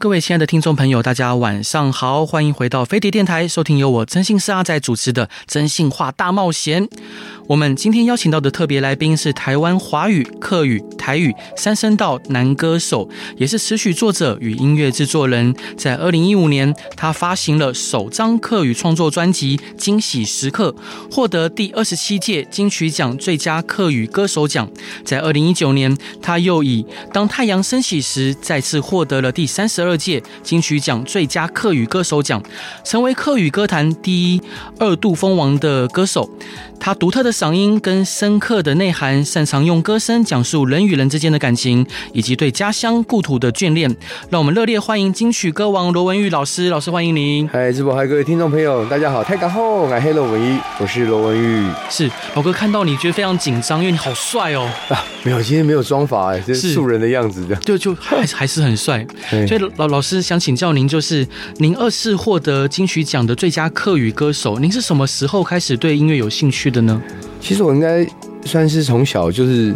各位亲爱的听众朋友，大家晚上好，欢迎回到飞碟电台，收听由我真心是阿仔主持的《真心话大冒险》。我们今天邀请到的特别来宾是台湾华语、客语、台语三声道男歌手，也是词曲作者与音乐制作人。在二零一五年，他发行了首张客语创作专辑《惊喜时刻》，获得第二十七届金曲奖最佳客语歌手奖。在二零一九年，他又以《当太阳升起时》再次获得了第三十二届金曲奖最佳客语歌手奖，成为客语歌坛第一二度封王的歌手。他独特的嗓音跟深刻的内涵，擅长用歌声讲述人与人之间的感情，以及对家乡故土的眷恋。让我们热烈欢迎金曲歌王罗文玉老师，老师欢迎您。嗨，直播嗨，各位听众朋友，大家好，太感后，我是罗文玉，我是罗文玉。是老哥看到你觉得非常紧张，因为你好帅哦。啊，没有，今天没有妆法，哎，这是素人的样子的，就就还还是很帅。所以老老师想请教您，就是您二次获得金曲奖的最佳客语歌手，您是什么时候开始对音乐有兴趣的呢？其实我应该算是从小就是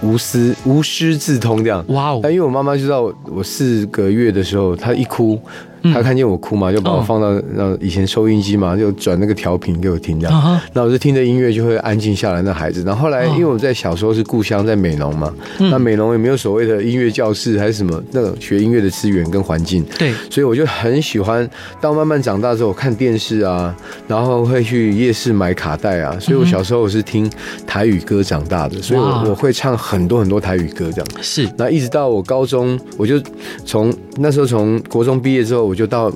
无师无师自通这样。哇哦！但因为我妈妈知道我四个月的时候，她一哭。他看见我哭嘛，就把我放到那以前收音机嘛，就转那个调频给我听这样。那我就听着音乐就会安静下来。那孩子，然后后来因为我在小时候是故乡在美浓嘛，那美浓也没有所谓的音乐教室还是什么那种学音乐的资源跟环境。对，所以我就很喜欢。到慢慢长大之后，我看电视啊，然后会去夜市买卡带啊。所以我小时候我是听台语歌长大的，所以我我会唱很多很多台语歌这样。是，那一直到我高中，我就从那时候从国中毕业之后。我就到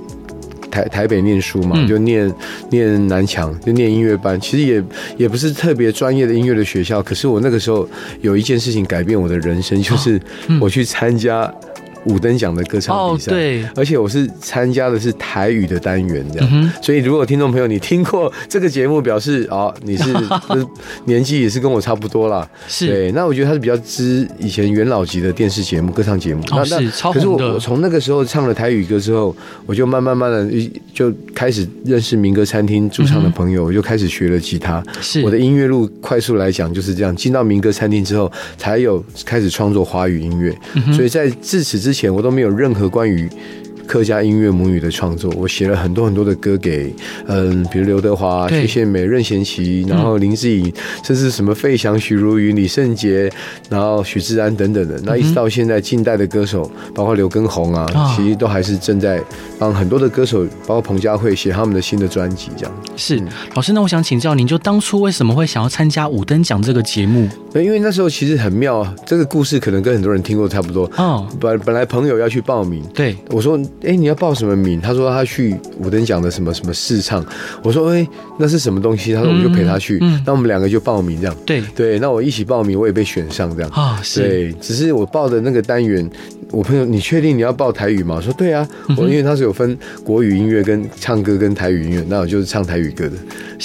台台北念书嘛，就念念南强，就念音乐班。其实也也不是特别专业的音乐的学校，可是我那个时候有一件事情改变我的人生，就是我去参加。五等奖的歌唱比赛，对，而且我是参加的是台语的单元，这样，所以如果听众朋友你听过这个节目，表示哦，你 是年纪也是跟我差不多啦。是，对，那我觉得他是比较知以前元老级的电视节目歌唱节目，那那可是我我从那个时候唱了台语歌之后，我就慢慢慢的就开始认识民歌餐厅驻唱的朋友，我就开始学了吉他。是，我的音乐路快速来讲就是这样，进到民歌餐厅之后，才有开始创作华语音乐，所以在自此之前我都没有任何关于客家音乐母语的创作，我写了很多很多的歌给，嗯，比如刘德华、薛献美、任贤齐，然后林志颖，甚至什么费翔、许茹芸、李圣杰，然后许志安等等的。那一直到现在，近代的歌手，包括刘畊宏啊，其实都还是正在帮很多的歌手，包括彭佳慧写他们的新的专辑。这样是老师，那我想请教您，就当初为什么会想要参加五灯奖这个节目？因为那时候其实很妙啊，这个故事可能跟很多人听过差不多。哦，本本来朋友要去报名，对我说。哎、欸，你要报什么名？他说他去五等奖的什么什么试唱。我说哎、欸，那是什么东西？他说我们就陪他去。嗯，那我们两个就报名这样。对对，那我一起报名，我也被选上这样。啊，是。对，只是我报的那个单元，我朋友，你确定你要报台语吗？我说对啊，我因为他是有分国语音乐跟唱歌跟台语音乐，那我就是唱台语歌的。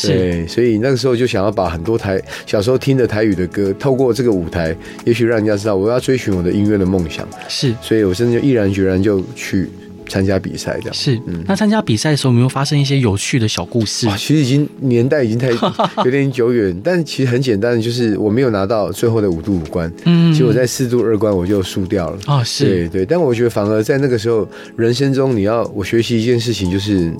对，所以那个时候就想要把很多台小时候听的台语的歌，透过这个舞台，也许让人家知道我要追寻我的音乐的梦想。是，所以我真的就毅然决然就去。参加比赛这样。是，嗯，那参加比赛的时候有没有发生一些有趣的小故事？啊，其实已经年代已经太 有点久远，但其实很简单的，就是我没有拿到最后的五度五关，嗯，结果在四度二关我就输掉了。啊，是。对对，但我觉得反而在那个时候，人生中你要我学习一件事情就是。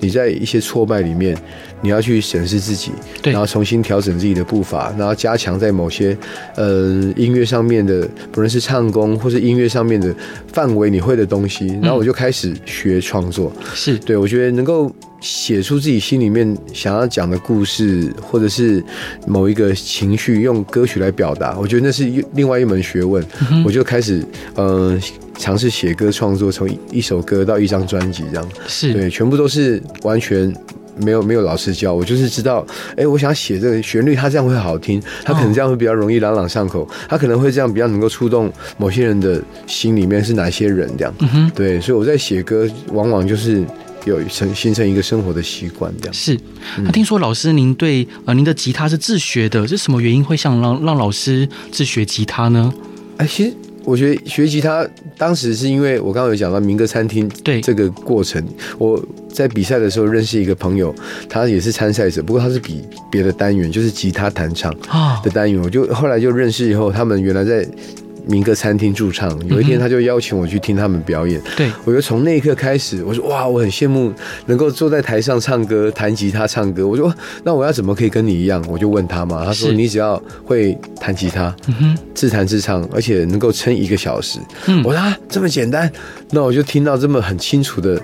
你在一些挫败里面，你要去审视自己，然后重新调整自己的步伐，然后加强在某些呃音乐上面的，不论是唱功或是音乐上面的范围，你会的东西，然后我就开始学创作。是对，我觉得能够写出自己心里面想要讲的故事，或者是某一个情绪，用歌曲来表达，我觉得那是另外一门学问。我就开始呃。尝试写歌创作，从一首歌到一张专辑，这样。是。对，全部都是完全没有没有老师教，我就是知道，哎、欸，我想写这个旋律，它这样会好听，它可能这样会比较容易朗朗上口，它可能会这样比较能够触动某些人的心里面是哪些人这样，嗯，对，所以我在写歌，往往就是有成形成一个生活的习惯这样。是，那听说老师您对呃您的吉他是自学的，是什么原因会想让让老师自学吉他呢？哎，其实我觉得学吉他当时是因为我刚刚有讲到民歌餐厅对这个过程，我在比赛的时候认识一个朋友，他也是参赛者，不过他是比别的单元，就是吉他弹唱的单元，我就后来就认识以后，他们原来在。民歌餐厅驻唱，有一天他就邀请我去听他们表演。对，我就从那一刻开始，我说哇，我很羡慕能够坐在台上唱歌、弹吉他唱歌。我说那我要怎么可以跟你一样？我就问他嘛，他说你只要会弹吉他，自弹自唱，而且能够撑一个小时。我说啊，这么简单？那我就听到这么很清楚的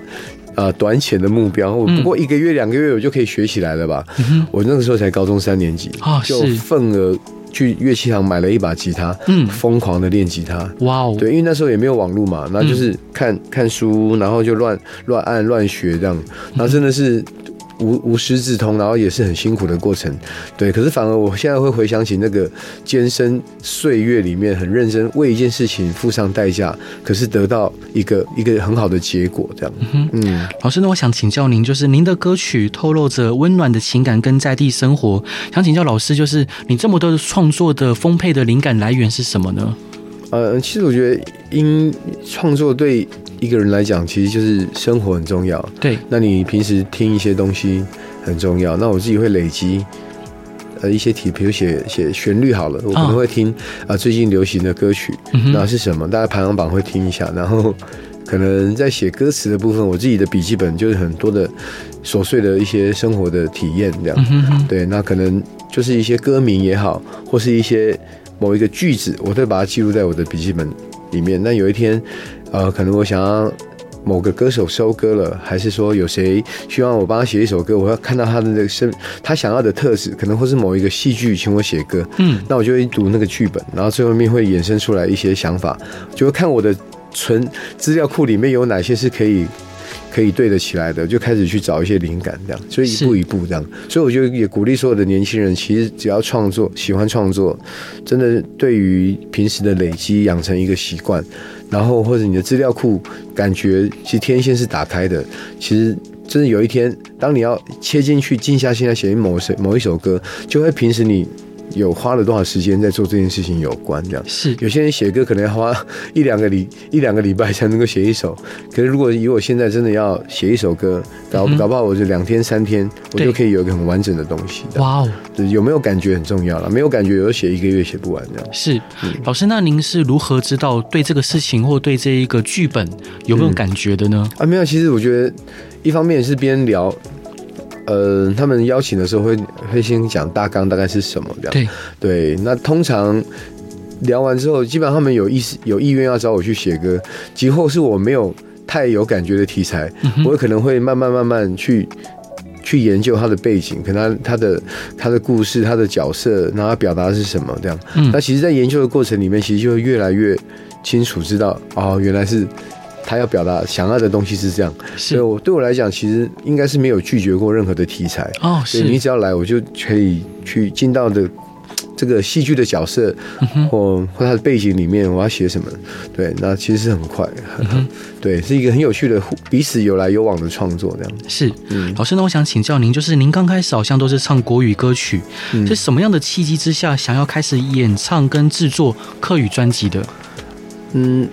呃短浅的目标，我不过一个月两个月我就可以学起来了吧？我那个时候才高中三年级，就份额。去乐器行买了一把吉他，嗯，疯狂的练吉他，哇哦，对，因为那时候也没有网络嘛，那就是看看书，然后就乱乱按乱学这样，然后真的是。无无师自通，然后也是很辛苦的过程，对。可是反而我现在会回想起那个艰深岁月里面，很认真为一件事情付上代价，可是得到一个一个很好的结果，这样。嗯，嗯，老师，那我想请教您，就是您的歌曲透露着温暖的情感跟在地生活，想请教老师，就是你这么多的创作的丰沛的灵感来源是什么呢？呃，其实我觉得音创作对。一个人来讲，其实就是生活很重要。对，那你平时听一些东西很重要。那我自己会累积呃一些题，比如写写旋律好了，我可能会听啊、最近流行的歌曲，那是什么？大家排行榜会听一下。然后可能在写歌词的部分，我自己的笔记本就是很多的琐碎的一些生活的体验这样。对，那可能就是一些歌名也好，或是一些某一个句子，我会把它记录在我的笔记本里面。那有一天。呃，可能我想要某个歌手收歌了，还是说有谁希望我帮他写一首歌？我要看到他的那个身，他想要的特质，可能或是某一个戏剧请我写歌。嗯，那我就会读那个剧本，然后最后面会衍生出来一些想法，就会看我的存资料库里面有哪些是可以。可以对得起来的，就开始去找一些灵感，这样，所以一步一步这样，所以我就也鼓励所有的年轻人，其实只要创作，喜欢创作，真的对于平时的累积养成一个习惯，然后或者你的资料库感觉其实天线是打开的，其实真的有一天，当你要切进去，静下心来写某首某一首歌，就会平时你。有花了多少时间在做这件事情有关这样，是有些人写歌可能要花一两个礼 一两个礼拜才能够写一首，可是如果以我现在真的要写一首歌，搞搞不好我就两天三天我就可以有一个很完整的东西。哇哦，有没有感觉很重要了，没有感觉有写一个月写不完这样。是，老师，那您是如何知道对这个事情或对这一个剧本有没有感觉的呢？啊，没有，其实我觉得一方面是边聊。呃，他们邀请的时候会会先讲大纲，大概是什么这样。对对，那通常聊完之后，基本上他们有意思、有意愿要找我去写歌。今后是我没有太有感觉的题材，嗯、我可能会慢慢慢慢去去研究他的背景，可能他他的他的故事、他的角色，然后他表达的是什么这样。嗯、那其实，在研究的过程里面，其实就会越来越清楚知道，哦，原来是。他要表达想要的东西是这样，所以我对我来讲，其实应该是没有拒绝过任何的题材哦。所以你只要来，我就可以去进到的这个戏剧的角色，或或他的背景里面，我要写什么？对，那其实是很快，对，是一个很有趣的彼此有来有往的创作，这样是。嗯，老师，那我想请教您，就是您刚开始好像都是唱国语歌曲，是什么样的契机之下想要开始演唱跟制作客语专辑的？嗯。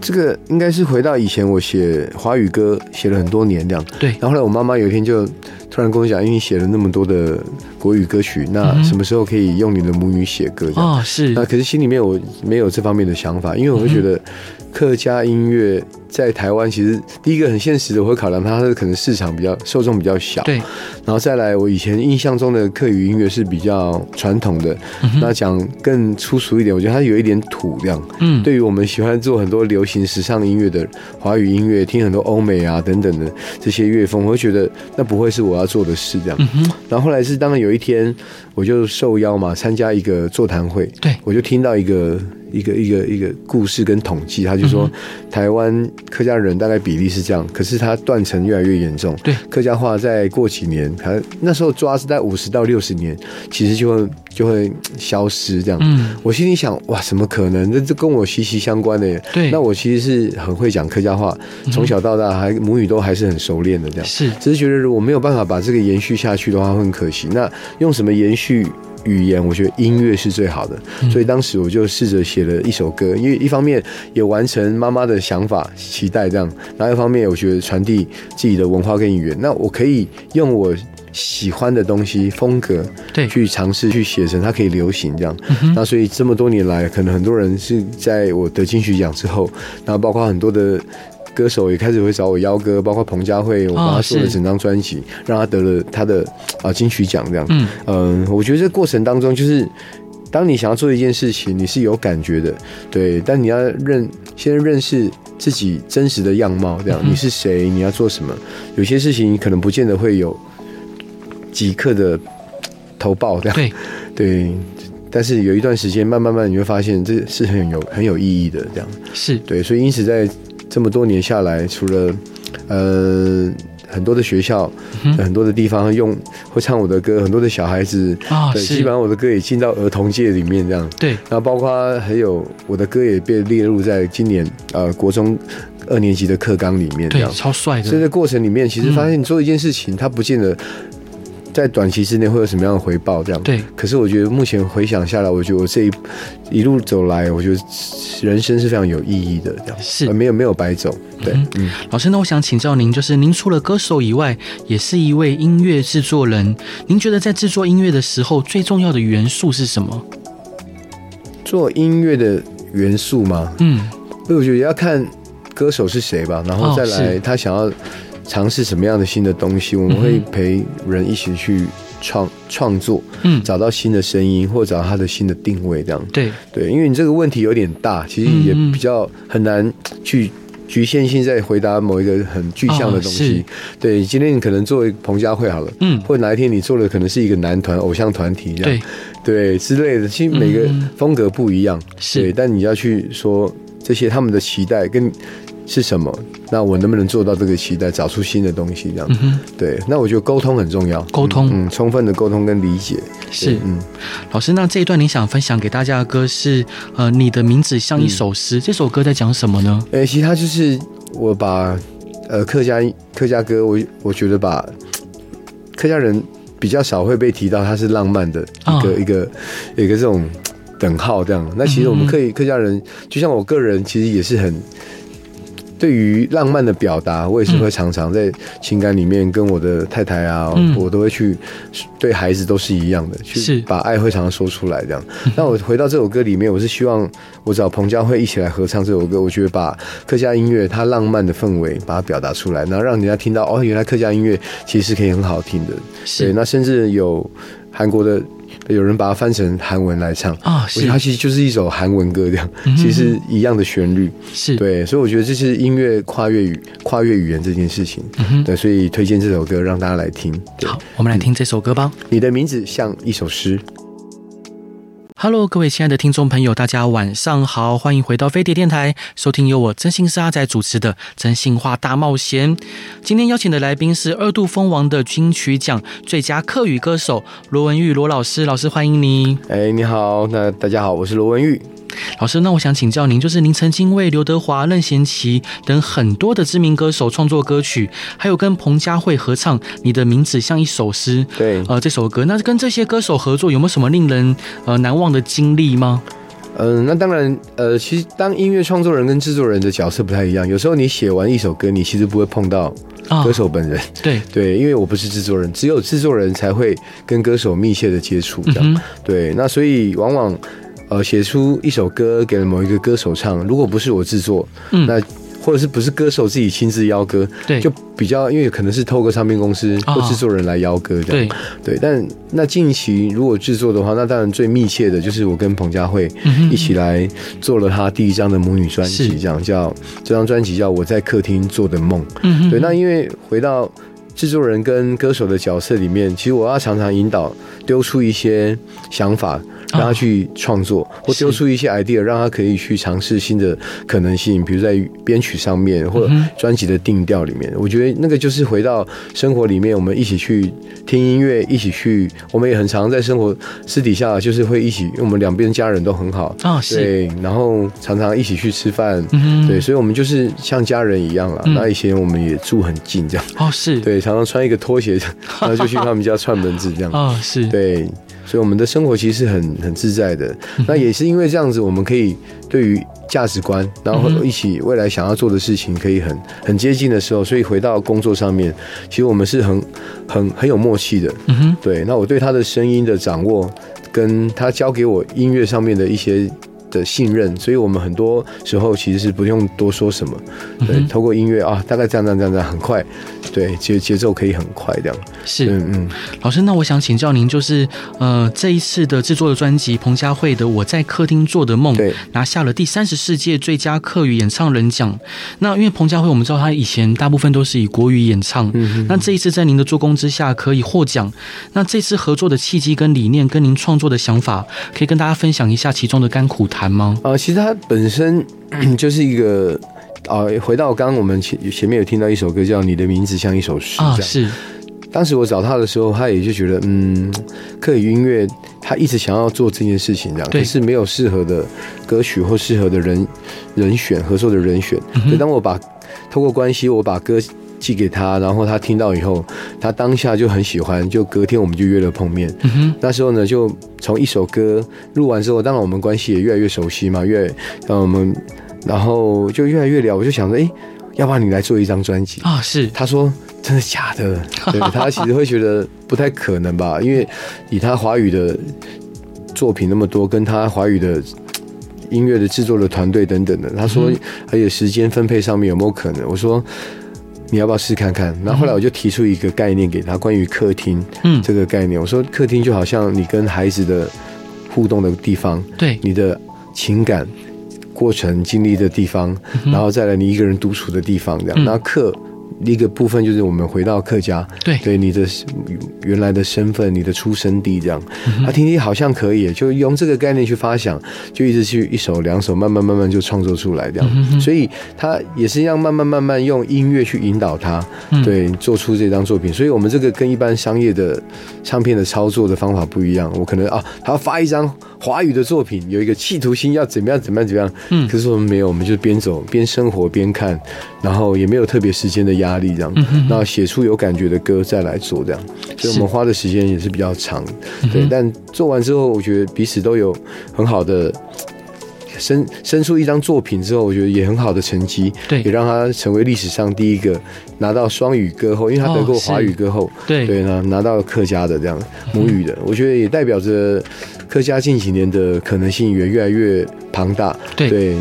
这个应该是回到以前，我写华语歌写了很多年这样。对。然后后来我妈妈有一天就突然跟我讲，因为你写了那么多的国语歌曲，那什么时候可以用你的母语写歌？哦，是。那可是心里面我没有这方面的想法，因为我会觉得客家音乐。在台湾，其实第一个很现实的，我会考量它的可能市场比较受众比较小，对。然后再来，我以前印象中的客语音乐是比较传统的，嗯、那讲更粗俗一点，我觉得它有一点土这样。嗯，对于我们喜欢做很多流行时尚音乐的华语音乐，听很多欧美啊等等的这些乐风，我会觉得那不会是我要做的事这样。嗯、然后后来是当然有一天，我就受邀嘛参加一个座谈会，对，我就听到一个。一个一个一个故事跟统计，他就说台湾客家人大概比例是这样，可是他断层越来越严重。对，客家话在过几年，他那时候抓是在五十到六十年，其实就会就会消失这样。嗯，我心里想，哇，怎么可能？这这跟我息息相关的耶。对，那我其实是很会讲客家话，从小到大还母语都还是很熟练的这样。是，只是觉得如果没有办法把这个延续下去的话，会很可惜。那用什么延续？语言，我觉得音乐是最好的，所以当时我就试着写了一首歌，因为一方面也完成妈妈的想法、期待这样，然后一方面我觉得传递自己的文化跟语言，那我可以用我喜欢的东西风格，对，去尝试去写成它可以流行这样，那所以这么多年来，可能很多人是在我得金曲奖之后，然后包括很多的。歌手也开始会找我邀歌，包括彭佳慧，我帮他做了整张专辑，让他得了他的啊金曲奖这样。嗯嗯，我觉得这过程当中，就是当你想要做一件事情，你是有感觉的，对。但你要认先认识自己真实的样貌，这样你是谁，你要做什么？有些事情可能不见得会有即刻的投报，这样对 对。但是有一段时间，慢慢慢你会发现，这是很有很有意义的，这样是对。所以因此在。这么多年下来，除了呃很多的学校、嗯、很多的地方用会唱我的歌，很多的小孩子啊，对，基本上我的歌也进到儿童界里面这样。对，然后包括还有我的歌也被列入在今年呃国中二年级的课纲里面对，超帅的。所以在过程里面，其实发现你做一件事情，它不见得。在短期之内会有什么样的回报？这样对。可是我觉得目前回想下来，我觉得我这一一路走来，我觉得人生是非常有意义的，这样是没有没有白走。对，嗯，嗯。老师，那我想请教您，就是您除了歌手以外，也是一位音乐制作人。您觉得在制作音乐的时候，最重要的元素是什么？做音乐的元素吗？嗯，所以我觉得要看歌手是谁吧，然后再来他想要。尝试什么样的新的东西，我们会陪人一起去创创作，嗯，找到新的声音，或找到他的新的定位，这样。对。对，因为你这个问题有点大，其实也比较很难去局限性在回答某一个很具象的东西。哦、对，今天你可能做彭佳慧好了，嗯，或者哪一天你做的可能是一个男团偶像团体这样，对。对之类的，其实每个风格不一样，对，但你要去说这些他们的期待跟。是什么？那我能不能做到这个期待，找出新的东西？这样、嗯，对。那我觉得沟通很重要，沟通，嗯，充分的沟通跟理解是。嗯，老师，那这一段你想分享给大家的歌是呃，你的名字像一首诗、嗯，这首歌在讲什么呢？诶、欸，其实它就是我把呃客家客家歌，我我觉得把客家人比较少会被提到，它是浪漫的一个、哦、一个一个这种等号这样。那其实我们客客家人，就像我个人，其实也是很。对于浪漫的表达，我也是会常常在情感里面跟我的太太啊，嗯、我都会去对孩子都是一样的，去把爱会常常说出来这样。那我回到这首歌里面，我是希望我找彭佳慧一起来合唱这首歌。我觉得把客家音乐它浪漫的氛围把它表达出来，然后让人家听到哦，原来客家音乐其实是可以很好听的。对，那甚至有韩国的。有人把它翻成韩文来唱啊，我觉得它其实就是一首韩文歌这样，其实一样的旋律。是。对，所以我觉得这是音乐跨越语跨越语言这件事情，对，所以推荐这首歌让大家来听。好，我们来听这首歌吧。你的名字像一首诗。Hello，各位亲爱的听众朋友，大家晚上好，欢迎回到飞碟电台，收听由我真心是阿仔主持的《真心话大冒险》。今天邀请的来宾是二度封王的金曲奖最佳客语歌手罗文玉罗老师，老师欢迎你。哎，你好，那大家好，我是罗文玉。老师，那我想请教您，就是您曾经为刘德华、任贤齐等很多的知名歌手创作歌曲，还有跟彭佳慧合唱《你的名字像一首诗》。对，呃，这首歌，那跟这些歌手合作有没有什么令人呃难忘的经历吗？嗯、呃，那当然，呃，其实当音乐创作人跟制作人的角色不太一样。有时候你写完一首歌，你其实不会碰到歌手本人。哦、对对，因为我不是制作人，只有制作人才会跟歌手密切的接触。这样、嗯，对，那所以往往。呃，写出一首歌给了某一个歌手唱，如果不是我制作，嗯，那或者是不是歌手自己亲自邀歌，对，就比较因为可能是透过唱片公司或制作人来邀歌这样，对对。但那近期如果制作的话，那当然最密切的就是我跟彭佳慧一起来做了他第一张的母女专辑，这样叫这张专辑叫我在客厅做的梦，嗯，对。那因为回到制作人跟歌手的角色里面，其实我要常常引导，丢出一些想法。让他去创作，或丢出一些 idea，让他可以去尝试新的可能性，比如在编曲上面，或者专辑的定调里面。我觉得那个就是回到生活里面，我们一起去听音乐，一起去，我们也很常在生活私底下就是会一起，因为我们两边家人都很好啊，对，然后常常一起去吃饭，对，所以我们就是像家人一样了。那以前我们也住很近，这样。哦，是。对，常常穿一个拖鞋，然后就去他们家串门子，这样。啊，是。对。所以我们的生活其实是很很自在的，那也是因为这样子，我们可以对于价值观，然后一起未来想要做的事情可以很很接近的时候，所以回到工作上面，其实我们是很很很有默契的。嗯哼，对。那我对他的声音的掌握，跟他教给我音乐上面的一些。的信任，所以我们很多时候其实是不用多说什么，对，透过音乐啊，大概这样这样这样这样很快，对，节节奏可以很快这样。是，嗯嗯。老师，那我想请教您，就是呃，这一次的制作的专辑，彭佳慧的《我在客厅做的梦》，对，拿下了第三十四届最佳客语演唱人奖。那因为彭佳慧，我们知道她以前大部分都是以国语演唱，嗯哼。那这一次在您的助攻之下，可以获奖。那这次合作的契机跟理念，跟您创作的想法，可以跟大家分享一下其中的甘苦谈。吗？啊，其实它本身 就是一个啊，回到刚刚我们前前面有听到一首歌叫《你的名字像一首诗》啊，是。当时我找他的时候，他也就觉得，嗯，可以音乐，他一直想要做这件事情，这样，可是没有适合的歌曲或适合的人人选合作的人选。所以当我把透过关系，我把歌。寄给他，然后他听到以后，他当下就很喜欢，就隔天我们就约了碰面。嗯、哼那时候呢，就从一首歌录完之后，当然我们关系也越来越熟悉嘛，越让我们，然后就越来越聊。我就想着，哎，要不然你来做一张专辑啊？是。他说真的假的？对，他其实会觉得不太可能吧，因为以他华语的作品那么多，跟他华语的音乐的制作的团队等等的，他说还有时间分配上面有没有可能？我说。你要不要试看看？然后后来我就提出一个概念给他，关于客厅嗯这个概念。我说客厅就好像你跟孩子的互动的地方，对你的情感过程经历的地方，然后再来你一个人独处的地方，这样。那客。一个部分就是我们回到客家，对对，你的原来的身份，你的出生地这样，他听听好像可以，就用这个概念去发想，就一直去一首两首，慢慢慢慢就创作出来这样，所以他也是一样慢慢慢慢用音乐去引导他，对，做出这张作品。所以我们这个跟一般商业的唱片的操作的方法不一样，我可能啊，他要发一张。华语的作品有一个企图心，要怎么样怎么样怎么样？嗯，可是我们没有，我们就边走边生活边看，然后也没有特别时间的压力这样，然后写出有感觉的歌再来做这样，所以我们花的时间也是比较长，对。但做完之后，我觉得彼此都有很好的。生生出一张作品之后，我觉得也很好的成绩，对，也让他成为历史上第一个拿到双语歌后，因为他得过华语歌后，对。对呢，拿到客家的这样母语的，嗯、我觉得也代表着客家近几年的可能性也越来越庞大，对，对，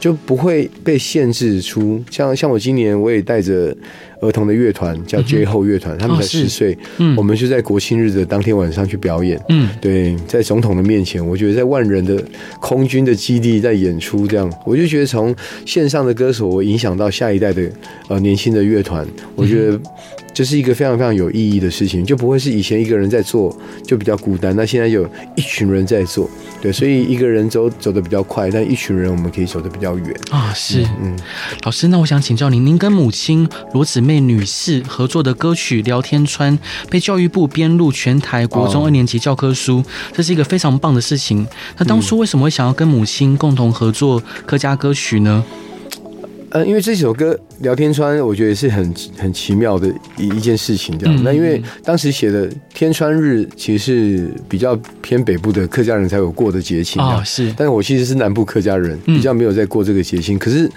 就不会被限制出像像我今年我也带着。儿童的乐团叫 J 后乐团，他们才十岁，嗯，我们就在国庆日的当天晚上去表演，嗯，对，在总统的面前，我觉得在万人的空军的基地在演出，这样，我就觉得从线上的歌手，我影响到下一代的呃年轻的乐团，我觉得。这是一个非常非常有意义的事情，就不会是以前一个人在做就比较孤单，那现在有一群人在做，对，所以一个人走走的比较快，但一群人我们可以走的比较远。啊。是，嗯，老师，那我想请教您，您跟母亲罗姊妹女士合作的歌曲《聊天川》被教育部编入全台国中二年级教科书，这是一个非常棒的事情。那当初为什么会想要跟母亲共同合作客家歌曲呢？呃，因为这首歌《聊天川》，我觉得也是很很奇妙的一一件事情，这样。那因为当时写的天川日，其实是比较偏北部的客家人才有过的节庆啊，是。但是我其实是南部客家人，比较没有在过这个节庆。可是，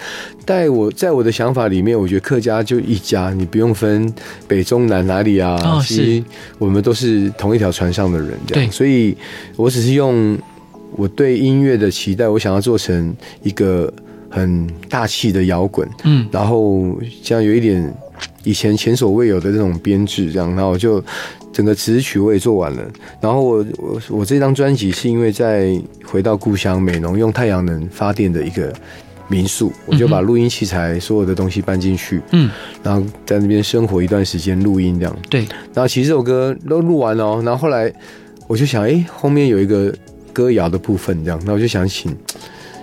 在我在我的想法里面，我觉得客家就一家，你不用分北中南哪里啊，其实我们都是同一条船上的人，这样。所以我只是用我对音乐的期待，我想要做成一个。很大气的摇滚，嗯，然后像有一点以前前所未有的这种编制，这样，然后就整个词曲我也做完了。然后我我我这张专辑是因为在回到故乡美浓用太阳能发电的一个民宿，我就把录音器材所有的东西搬进去，嗯，然后在那边生活一段时间录音这样，对。然后其实这首歌都录完了，然后后来我就想，哎，后面有一个。歌谣的部分这样，那我就想请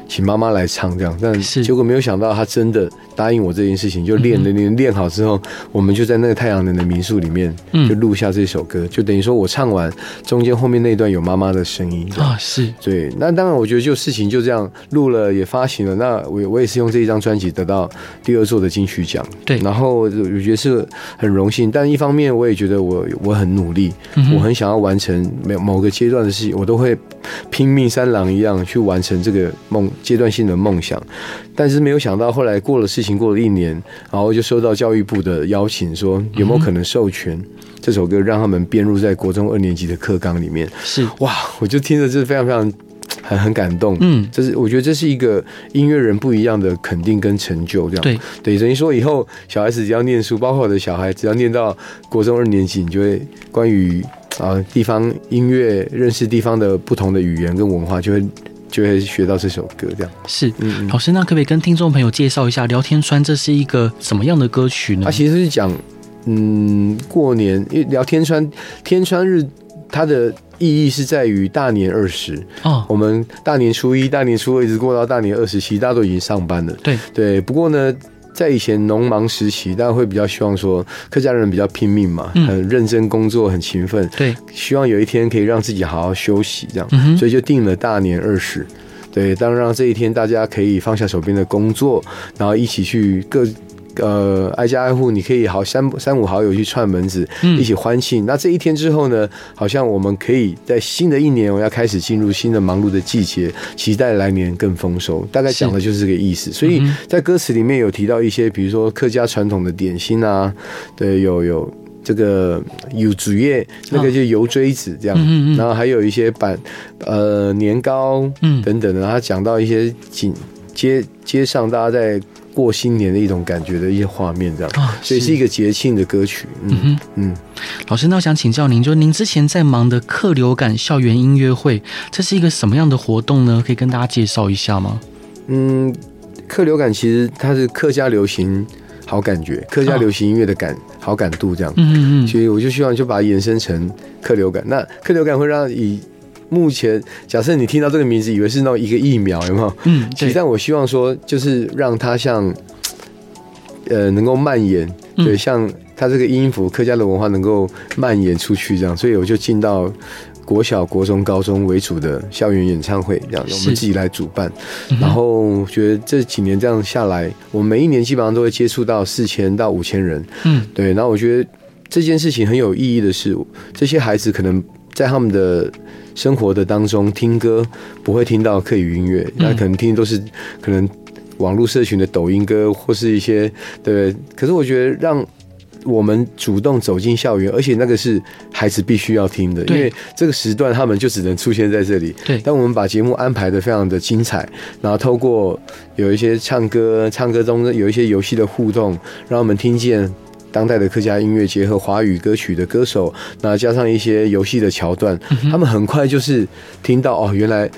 请妈妈来唱这样，但结果没有想到她真的。答应我这件事情，就练了练练好之后，我们就在那个太阳能的民宿里面，就录下这首歌，就等于说我唱完中间后面那段有妈妈的声音啊，是对。那当然，我觉得就事情就这样录了也发行了，那我我也是用这一张专辑得到第二座的金曲奖，对。然后我觉得是很荣幸，但一方面我也觉得我我很努力，我很想要完成某某个阶段的事情，我都会拼命三郎一样去完成这个梦阶段性的梦想。但是没有想到，后来过了事情，过了一年，然后就收到教育部的邀请，说有没有可能授权这首歌让他们编入在国中二年级的课纲里面？是哇，我就听着这非常非常很很感动。嗯，这是我觉得这是一个音乐人不一样的肯定跟成就，这样对对，等于说以后小孩子只要念书，包括我的小孩只要念到国中二年级，你就会关于啊地方音乐，认识地方的不同的语言跟文化，就会。就会学到这首歌，这样是。嗯，老师，那可不可以跟听众朋友介绍一下《聊天川》这是一个什么样的歌曲呢？它其实是讲，嗯，过年，因为聊天川天川日，它的意义是在于大年二十哦。我们大年初一、大年初二一直过到大年二十七，大家都已经上班了。对对，不过呢。在以前农忙时期，大家会比较希望说，客家人比较拼命嘛，很认真工作，很勤奋，对，希望有一天可以让自己好好休息，这样，所以就定了大年二十，对，当然让这一天大家可以放下手边的工作，然后一起去各。呃，挨家挨户，你可以好三三五好友去串门子，一起欢庆。嗯、那这一天之后呢，好像我们可以在新的一年，我要开始进入新的忙碌的季节，期待来年更丰收。大概讲的就是这个意思。所以在歌词里面有提到一些，比如说客家传统的点心啊，对，有有这个有竹叶，那个就油锥子这样，嗯、然后还有一些板呃年糕，嗯等等的。然后讲到一些景街街上大家在。过新年的一种感觉的一些画面，这样啊，所以是一个节庆的歌曲。嗯哼嗯，老师，那我想请教您，就您之前在忙的客流感校园音乐会，这是一个什么样的活动呢？可以跟大家介绍一下吗？嗯，客流感其实它是客家流行好感觉，客家流行音乐的感好感度这样。嗯嗯，所以我就希望就把它延伸成客流感。那客流感会让以。目前，假设你听到这个名字，以为是那种一个疫苗，有没有？嗯，其实但我希望说，就是让它像，呃，能够蔓延，对，像它这个音符，客家的文化能够蔓延出去，这样，所以我就进到国小、国中、高中为主的校园演唱会，这样，我们自己来主办。然后觉得这几年这样下来，我们每一年基本上都会接触到四千到五千人，嗯，对。然后我觉得这件事情很有意义的是，这些孩子可能在他们的。生活的当中听歌不会听到客语音乐，那可能听都是可能网络社群的抖音歌或是一些对。可是我觉得让我们主动走进校园，而且那个是孩子必须要听的，因为这个时段他们就只能出现在这里。对，当我们把节目安排的非常的精彩，然后透过有一些唱歌，唱歌中有一些游戏的互动，让我们听见。当代的客家音乐结合华语歌曲的歌手，那加上一些游戏的桥段，他们很快就是听到哦，原来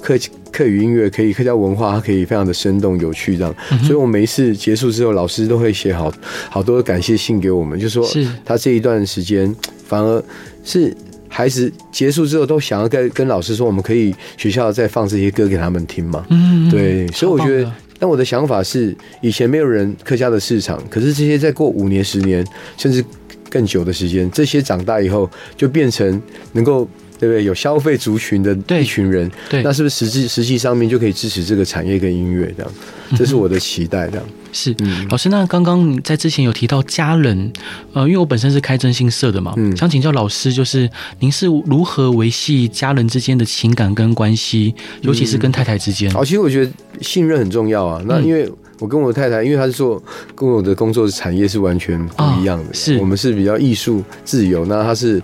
客客语音乐可以客家文化，它可以非常的生动有趣这样。所以我每一次结束之后，老师都会写好好多的感谢信给我们，就说他这一段时间反而是孩子结束之后都想要跟跟老师说，我们可以学校再放这些歌给他们听嘛。嗯，对，所以我觉得。但我的想法是，以前没有人客家的市场，可是这些再过五年、十年，甚至更久的时间，这些长大以后就变成能够，对不对？有消费族群的一群人，对，那是不是实际实际上面就可以支持这个产业跟音乐这样？这是我的期待，这样。是，老师，那刚刚在之前有提到家人，呃，因为我本身是开征信社的嘛，嗯，想请教老师，就是您是如何维系家人之间的情感跟关系，尤其是跟太太之间？好，其实我觉得信任很重要啊。那因为我跟我的太太，因为她是做跟我的工作产业是完全不一样的，是我们是比较艺术自由，那她是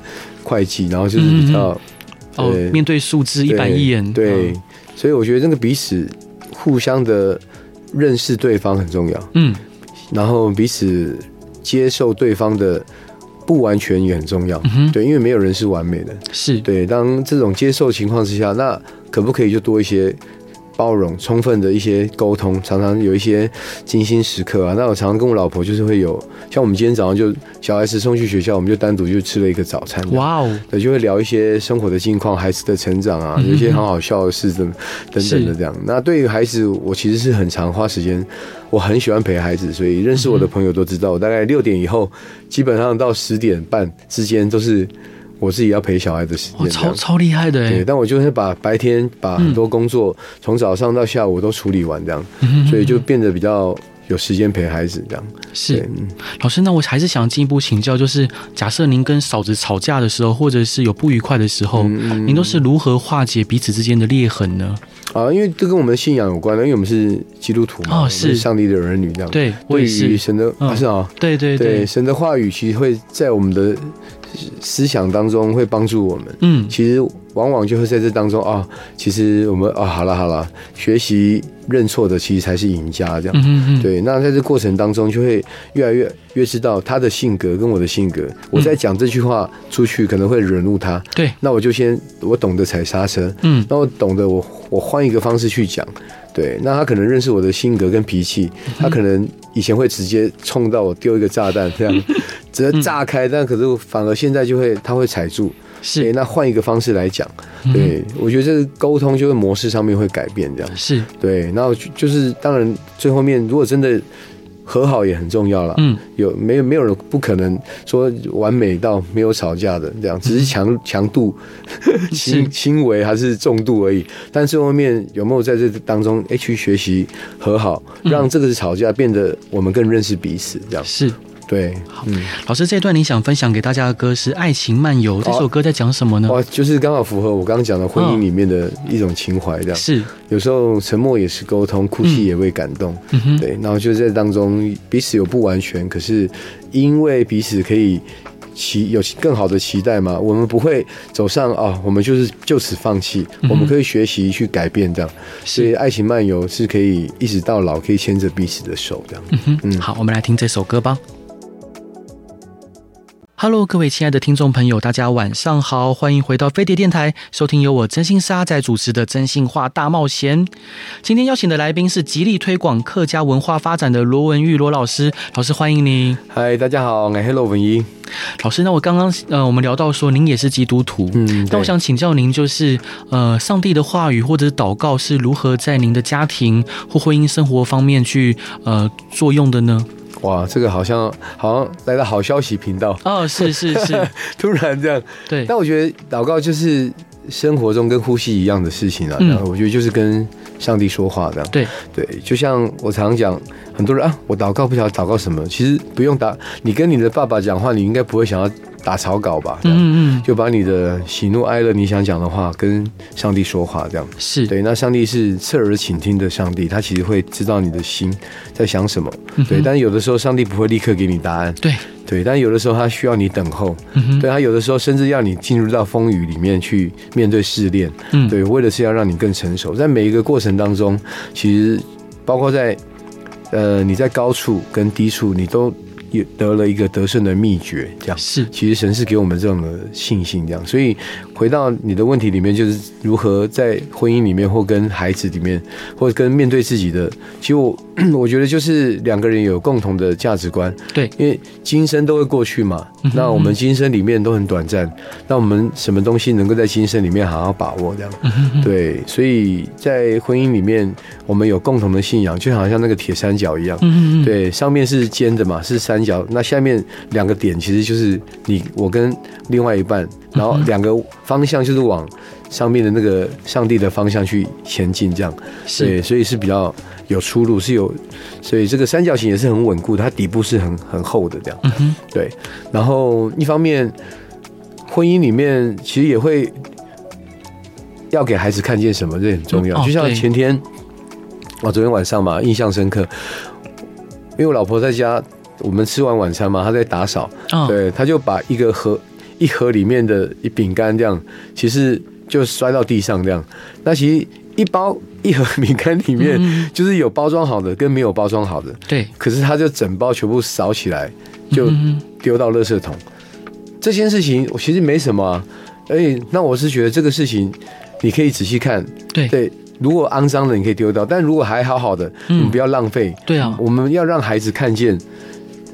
会计，然后就是比较哦，面对数字一板一眼，对，所以我觉得那个彼此互相的。认识对方很重要，嗯，然后彼此接受对方的不完全也很重要，嗯，对，因为没有人是完美的，是。对。当这种接受情况之下，那可不可以就多一些包容、充分的一些沟通，常常有一些精心时刻啊。那我常常跟我老婆就是会有，像我们今天早上就小孩子送去学校，我们就单独就吃了一个早餐。哇哦，对，就会聊一些生活的近况、孩子的成长啊，有一些很好笑的事等等等的这样。那对于孩子，我其实是很常花时间，我很喜欢陪孩子，所以认识我的朋友都知道，我大概六点以后，基本上到十点半之间都是。我自己要陪小孩的时间，超超厉害的。对，但我就是把白天把很多工作从、嗯、早上到下午都处理完，这样、嗯，所以就变得比较有时间陪孩子这样。是，老师，那我还是想进一步请教，就是假设您跟嫂子吵架的时候，或者是有不愉快的时候，嗯、您都是如何化解彼此之间的裂痕呢？啊，因为这跟我们的信仰有关的，因为我们是基督徒嘛，哦、是，是上帝的儿女这样。对。对于神的，嗯、啊，是啊，对对对，对，神的话语其实会在我们的。思想当中会帮助我们，嗯，其实往往就会在这当中啊，其实我们啊，好了好了，学习认错的其实才是赢家，这样，嗯嗯，对。那在这过程当中，就会越来越越知道他的性格跟我的性格。我在讲这句话出去可能会惹怒他，对。那我就先我懂得踩刹车，嗯，那我懂得我我换一个方式去讲，对。那他可能认识我的性格跟脾气，他可能以前会直接冲到我丢一个炸弹这样。直接炸开，但可是反而现在就会，他会踩住，是，欸、那换一个方式来讲，对，我觉得这个沟通就是模式上面会改变，这样。是。对，然后就是当然最后面如果真的和好也很重要了，嗯，有没有没有人不可能说完美到没有吵架的这样，只是强强度 轻轻微还是重度而已，但最后面有没有在这当中哎去学习和好，让这个是吵架变得我们更认识彼此，这样。是。对，好，嗯，老师，这段你想分享给大家的歌是《爱情漫游》，这首歌在讲什么呢？哦，就是刚好符合我刚刚讲的婚姻里面的一种情怀，这样是。有时候沉默也是沟通，哭泣也会感动，嗯，对。然后就在当中，彼此有不完全，可是因为彼此可以期有更好的期待嘛，我们不会走上啊，哦，我们就是就此放弃，我们可以学习去改变，这样。所以《爱情漫游》是可以一直到老，可以牵着彼此的手，这样。嗯哼嗯，好，我们来听这首歌吧。Hello，各位亲爱的听众朋友，大家晚上好，欢迎回到飞碟电台，收听由我真心沙仔主持的真心话大冒险。今天邀请的来宾是极力推广客家文化发展的罗文玉罗老师，老师欢迎您。嗨，大家好，我是罗文玉老师。那我刚刚呃，我们聊到说您也是基督徒，嗯，那我想请教您，就是呃，上帝的话语或者是祷告是如何在您的家庭或婚姻生活方面去呃作用的呢？哇，这个好像好像来到好消息频道哦，是是是，突然这样，对。但我觉得祷告就是生活中跟呼吸一样的事情啊，嗯，我觉得就是跟上帝说话这样，对对。就像我常常讲，很多人啊，我祷告不晓得祷告什么，其实不用祷，你跟你的爸爸讲话，你应该不会想要。打草稿吧，嗯嗯，就把你的喜怒哀乐，你想讲的话跟上帝说话，这样是对。那上帝是侧耳倾听的上帝，他其实会知道你的心在想什么，对。但是有的时候上帝不会立刻给你答案，对对。但有的时候他需要你等候，对。他有的时候甚至要你进入到风雨里面去面对试炼，嗯，对，为的是要让你更成熟。在每一个过程当中，其实包括在呃你在高处跟低处，你都。也得了一个得胜的秘诀，这样是。其实神是给我们这种的信心，这样。所以回到你的问题里面，就是如何在婚姻里面，或跟孩子里面，或者跟面对自己的。其实我 我觉得就是两个人有共同的价值观，对。因为今生都会过去嘛，那我们今生里面都很短暂，那我们什么东西能够在今生里面好好把握，这样。对。所以在婚姻里面，我们有共同的信仰，就好像那个铁三角一样，对，上面是尖的嘛，是三。三角，那下面两个点其实就是你我跟另外一半，然后两个方向就是往上面的那个上帝的方向去前进，这样对，所以是比较有出路，是有，所以这个三角形也是很稳固，它底部是很很厚的这样，对。然后一方面，婚姻里面其实也会要给孩子看见什么，这很重要。就像前天，我昨天晚上嘛，印象深刻，因为我老婆在家。我们吃完晚餐嘛，他在打扫，对，他就把一个盒一盒里面的一饼干这样，其实就摔到地上这样。那其实一包一盒饼干里面，就是有包装好的跟没有包装好的，对。可是他就整包全部扫起来，就丢到垃圾桶。这件事情我其实没什么啊，哎，那我是觉得这个事情你可以仔细看，对对。如果肮脏的你可以丢掉，但如果还好好的，你不要浪费。对啊，我们要让孩子看见，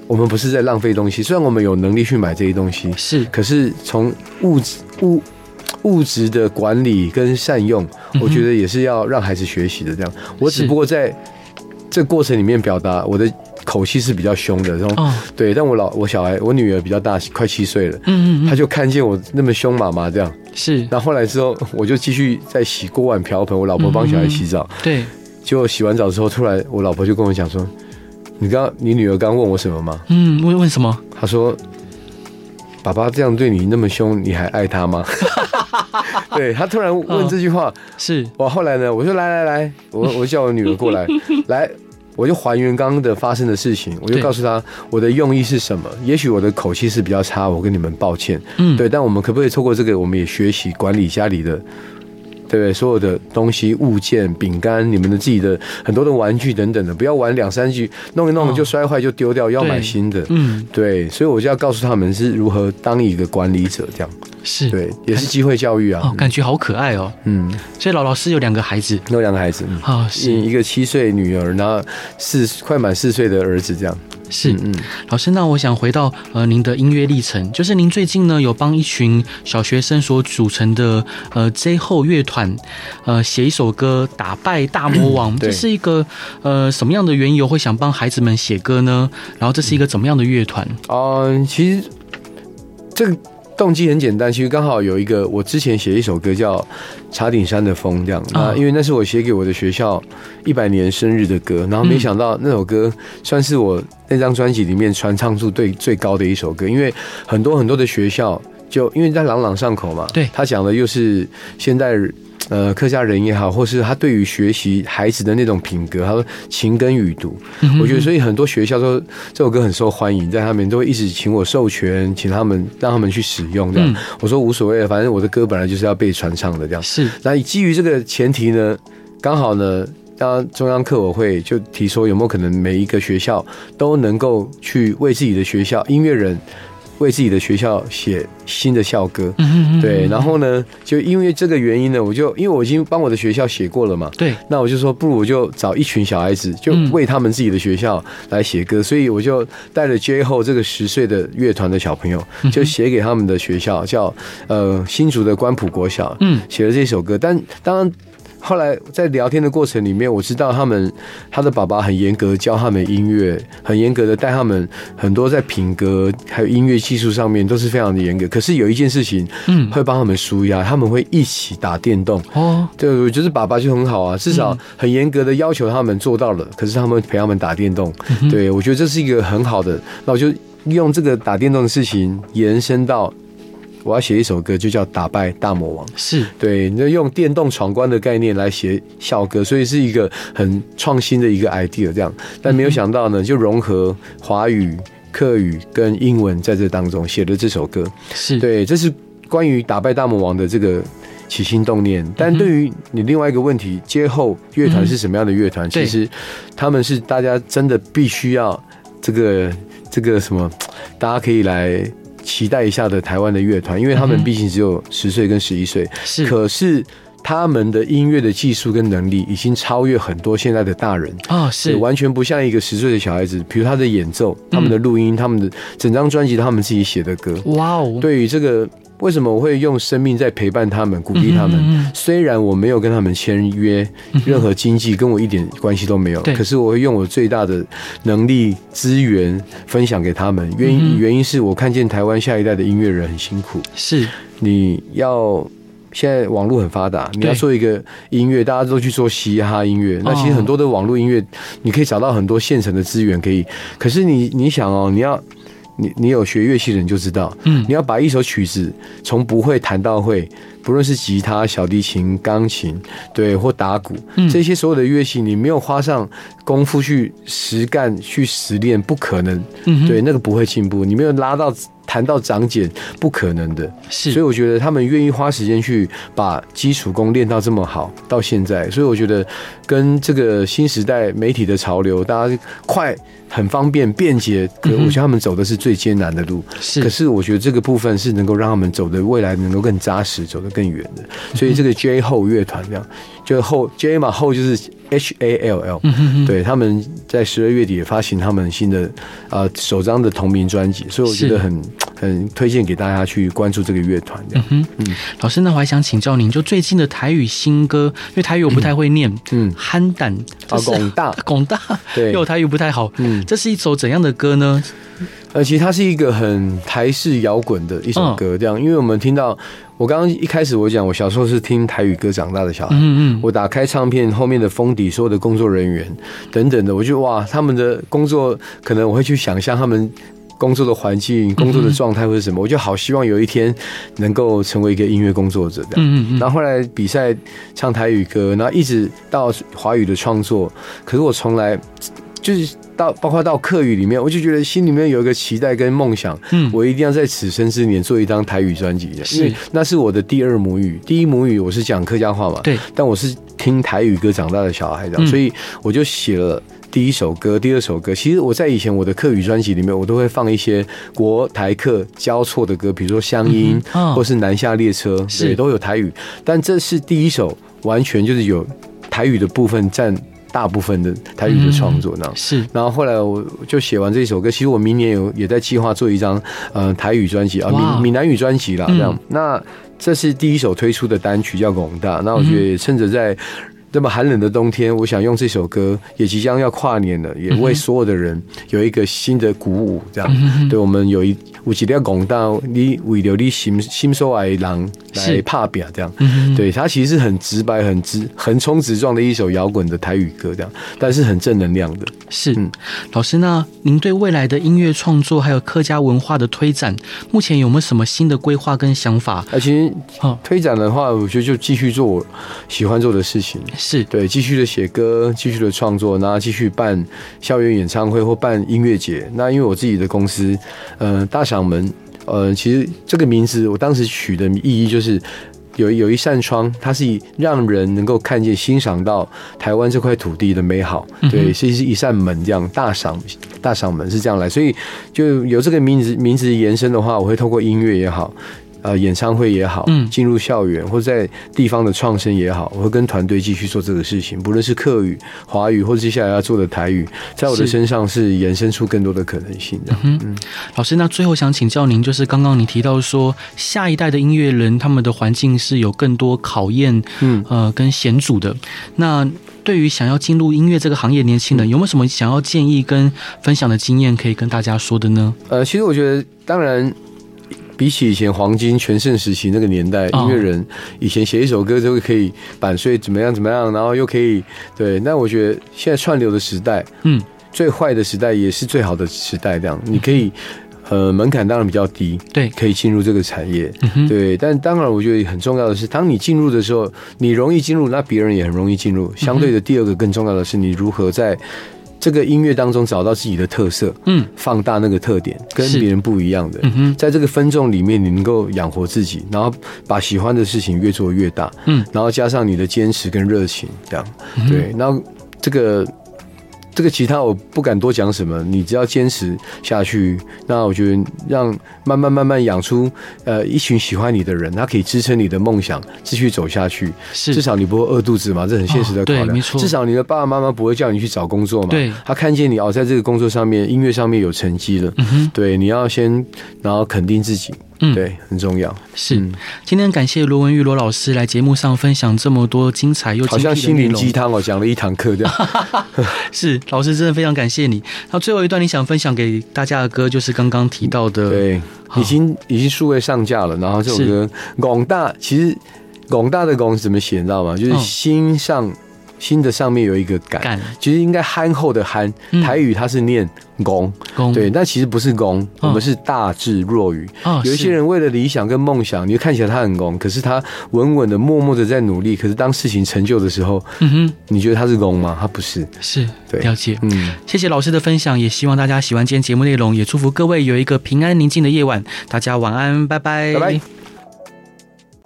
我们不是在浪费东西。虽然我们有能力去买这些东西，是，可是从物质物物质的管理跟善用，我觉得也是要让孩子学习的。这样，我只不过在这个过程里面表达我的。口气是比较凶的，然后、哦、对，但我老我小孩我女儿比较大，快七岁了，嗯嗯，她就看见我那么凶妈妈这样，是，然后后来之后我就继续在洗锅碗瓢盆，我老婆帮小孩洗澡，嗯、对，结果洗完澡之后，突然我老婆就跟我讲说，你刚你女儿刚问我什么吗？嗯，问问什么？她说，爸爸这样对你那么凶，你还爱他吗？对，她突然问这句话，哦、是我后来呢，我说来来来，我 我叫我女儿过来来。我就还原刚刚的发生的事情，我就告诉他我的用意是什么。也许我的口气是比较差，我跟你们抱歉。嗯，对，但我们可不可以透过这个，我们也学习管理家里的，对不对？所有的东西、物件、饼干，你们的自己的很多的玩具等等的，不要玩两三句，弄一弄就摔坏就丢掉，要买新的。嗯，对，所以我就要告诉他们是如何当一个管理者这样。是对，也是机会教育啊。哦，感觉好可爱哦。嗯，所以老老师有两个孩子，有两个孩子。好，是一个七岁女儿，然后四快满四岁的儿子，这样。是，嗯，老师，那我想回到呃您的音乐历程，就是您最近呢有帮一群小学生所组成的呃 J 后乐团，呃写一首歌《打败大魔王》，这是一个呃什么样的缘由会想帮孩子们写歌呢？然后这是一个怎么样的乐团？嗯，其实这个。动机很简单，其实刚好有一个，我之前写一首歌叫《茶顶山的风》这样，啊。因为那是我写给我的学校一百年生日的歌，然后没想到那首歌算是我那张专辑里面传唱度最最高的一首歌，因为很多很多的学校就因为在朗朗上口嘛，对，他讲的又是现代。呃，客家人也好，或是他对于学习孩子的那种品格，他说情根语读，我觉得所以很多学校说这首歌很受欢迎，在他们都会一直请我授权，请他们让他们去使用这样。我说无所谓，反正我的歌本来就是要被传唱的这样。是，那基于这个前提呢，刚好呢，当中央课委会就提出有没有可能每一个学校都能够去为自己的学校音乐人。为自己的学校写新的校歌，对，然后呢，就因为这个原因呢，我就因为我已经帮我的学校写过了嘛，对，那我就说不如我就找一群小孩子，就为他们自己的学校来写歌，所以我就带着 J 后这个十岁的乐团的小朋友，就写给他们的学校，叫呃新竹的关埔国小，嗯，写了这首歌，但当然。后来在聊天的过程里面，我知道他们他的爸爸很严格教他们音乐，很严格的带他们很多在品格还有音乐技术上面都是非常的严格。可是有一件事情，嗯，会帮他们舒压，他们会一起打电动。哦，对，我觉得爸爸就很好啊，至少很严格的要求他们做到了，可是他们陪他们打电动。对，我觉得这是一个很好的。那我就用这个打电动的事情延伸到。我要写一首歌，就叫《打败大魔王》。是对，你就用电动闯关的概念来写校歌，所以是一个很创新的一个 idea。这样，但没有想到呢，就融合华语、客语跟英文在这当中写的这首歌。是对，这是关于打败大魔王的这个起心动念。但对于你另外一个问题，街后乐团是什么样的乐团？其实他们是大家真的必须要这个这个什么，大家可以来。期待一下的台湾的乐团，因为他们毕竟只有十岁跟十一岁，是，可是他们的音乐的技术跟能力已经超越很多现在的大人啊，是完全不像一个十岁的小孩子。比如他的演奏、他们的录音、他们的整张专辑，他们自己写的歌，哇哦！对于这个。为什么我会用生命在陪伴他们，鼓励他们？虽然我没有跟他们签约，任何经济跟我一点关系都没有，可是我会用我最大的能力资源分享给他们。原因原因是我看见台湾下一代的音乐人很辛苦。是，你要现在网络很发达，你要做一个音乐，大家都去做嘻哈音乐。那其实很多的网络音乐，你可以找到很多现成的资源可以。可是你你想哦，你要。你你有学乐器的人就知道，嗯，你要把一首曲子从不会弹到会，不论是吉他、小提琴、钢琴，对，或打鼓，这些所有的乐器，你没有花上功夫去实干、去实练，不可能，嗯，对，那个不会进步。你没有拉到。弹到长茧不可能的。是，所以我觉得他们愿意花时间去把基础功练到这么好，到现在，所以我觉得跟这个新时代媒体的潮流，大家快。很方便便捷，可我觉得他们走的是最艰难的路。是，可是我觉得这个部分是能够让他们走的未来能够更扎实，走得更远的。所以这个 J Hole 乐团这样，就后 J 嘛后就是 H A L L，对，他们在十二月底也发行他们新的啊首张的同名专辑，所以我觉得很很推荐给大家去关注这个乐团。这样，嗯，老师，那我还想请教您，就最近的台语新歌，因为台语我不太会念，嗯，憨胆啊，广大。广大，对，因为我台语不太好，嗯。这是一首怎样的歌呢？呃，其实它是一个很台式摇滚的一首歌，这样，因为我们听到，我刚刚一开始我讲，我小时候是听台语歌长大的小孩，嗯嗯，我打开唱片后面的封底，所有的工作人员等等的，我就哇，他们的工作可能我会去想象他们工作的环境、工作的状态或者什么，我就好希望有一天能够成为一个音乐工作者这样，嗯嗯，然后后来比赛唱台语歌，然后一直到华语的创作，可是我从来就是。到包括到客语里面，我就觉得心里面有一个期待跟梦想，嗯，我一定要在此生之年做一张台语专辑的，是，因为那是我的第二母语，第一母语我是讲客家话嘛，对，但我是听台语歌长大的小孩，这样，所以我就写了第一首歌，第二首歌。其实我在以前我的客语专辑里面，我都会放一些国台客交错的歌，比如说乡音，或是南下列车，也，都有台语。但这是第一首完全就是有台语的部分占。大部分的台语的创作呢，是，然后后来我就写完这首歌，其实我明年有也在计划做一张呃台语专辑啊，闽闽南语专辑啦，这样。那这是第一首推出的单曲叫《广大》，那我觉得趁着在这么寒冷的冬天，我想用这首歌，也即将要跨年了，也为所有的人有一个新的鼓舞，这样。对我们有一。我记得要讲到你为了你心心所爱的人来怕表这样，嗯、对，它其实是很直白、很直、横冲直撞的一首摇滚的台语歌，这样，但是很正能量的。是，嗯、老师，那您对未来的音乐创作还有客家文化的推展，目前有没有什么新的规划跟想法？而且推展的话，我觉得就继续做我喜欢做的事情，是对，继续的写歌，继续的创作，然后继续办校园演唱会或办音乐节。那因为我自己的公司，呃，大小。掌门，呃，其实这个名字我当时取的意义就是有有一扇窗，它是以让人能够看见、欣赏到台湾这块土地的美好。对，是一扇门这样，大赏大赏门是这样来，所以就有这个名字名字延伸的话，我会透过音乐也好。呃，演唱会也好，嗯，进入校园或在地方的创生也好，我会跟团队继续做这个事情。不论是客语、华语，或者接下来要做的台语，在我的身上是延伸出更多的可能性的。嗯，嗯，老师，那最后想请教您，就是刚刚你提到说，下一代的音乐人他们的环境是有更多考验，嗯，呃，跟险阻的。那对于想要进入音乐这个行业年轻人，有没有什么想要建议跟分享的经验可以跟大家说的呢？呃，其实我觉得，当然。比起以前黄金全盛时期那个年代，音乐人以前写一首歌就可以版税怎么样怎么样，然后又可以对。那我觉得现在串流的时代，嗯，最坏的时代也是最好的时代。这样你可以，呃，门槛当然比较低，对，可以进入这个产业，对。但当然，我觉得很重要的是，当你进入的时候，你容易进入，那别人也很容易进入。相对的，第二个更重要的是，你如何在。这个音乐当中找到自己的特色，嗯，放大那个特点，跟别人不一样的，嗯，在这个分众里面，你能够养活自己，然后把喜欢的事情越做越大，嗯，然后加上你的坚持跟热情，这样，对，然后这个。这个其他我不敢多讲什么，你只要坚持下去，那我觉得让慢慢慢慢养出呃一群喜欢你的人，他可以支撑你的梦想继续走下去。是，至少你不会饿肚子嘛，这很现实的考量。哦、对，没错。至少你的爸爸妈妈不会叫你去找工作嘛。对。他看见你哦，在这个工作上面，音乐上面有成绩了。嗯哼。对，你要先然后肯定自己。嗯，对，很重要。是，今天感谢罗文玉罗老师来节目上分享这么多精彩又好像心灵鸡汤哦，讲了一堂课这样。是，老师真的非常感谢你。那最后一段你想分享给大家的歌，就是刚刚提到的，对，已经已经数位上架了。然后这首歌广大，其实广大的广怎么写，你知道吗？就是心上心的上面有一个感，其实应该憨厚的憨，台语它是念公，对，但其实不是公，我们是大智若愚。有一些人为了理想跟梦想，你就看起来他很公，可是他稳稳的、默默的在努力。可是当事情成就的时候，嗯哼，你觉得他是公吗？他不是，是对，了解。嗯，谢谢老师的分享，也希望大家喜欢今天节目内容，也祝福各位有一个平安宁静的夜晚。大家晚安，拜拜，拜拜。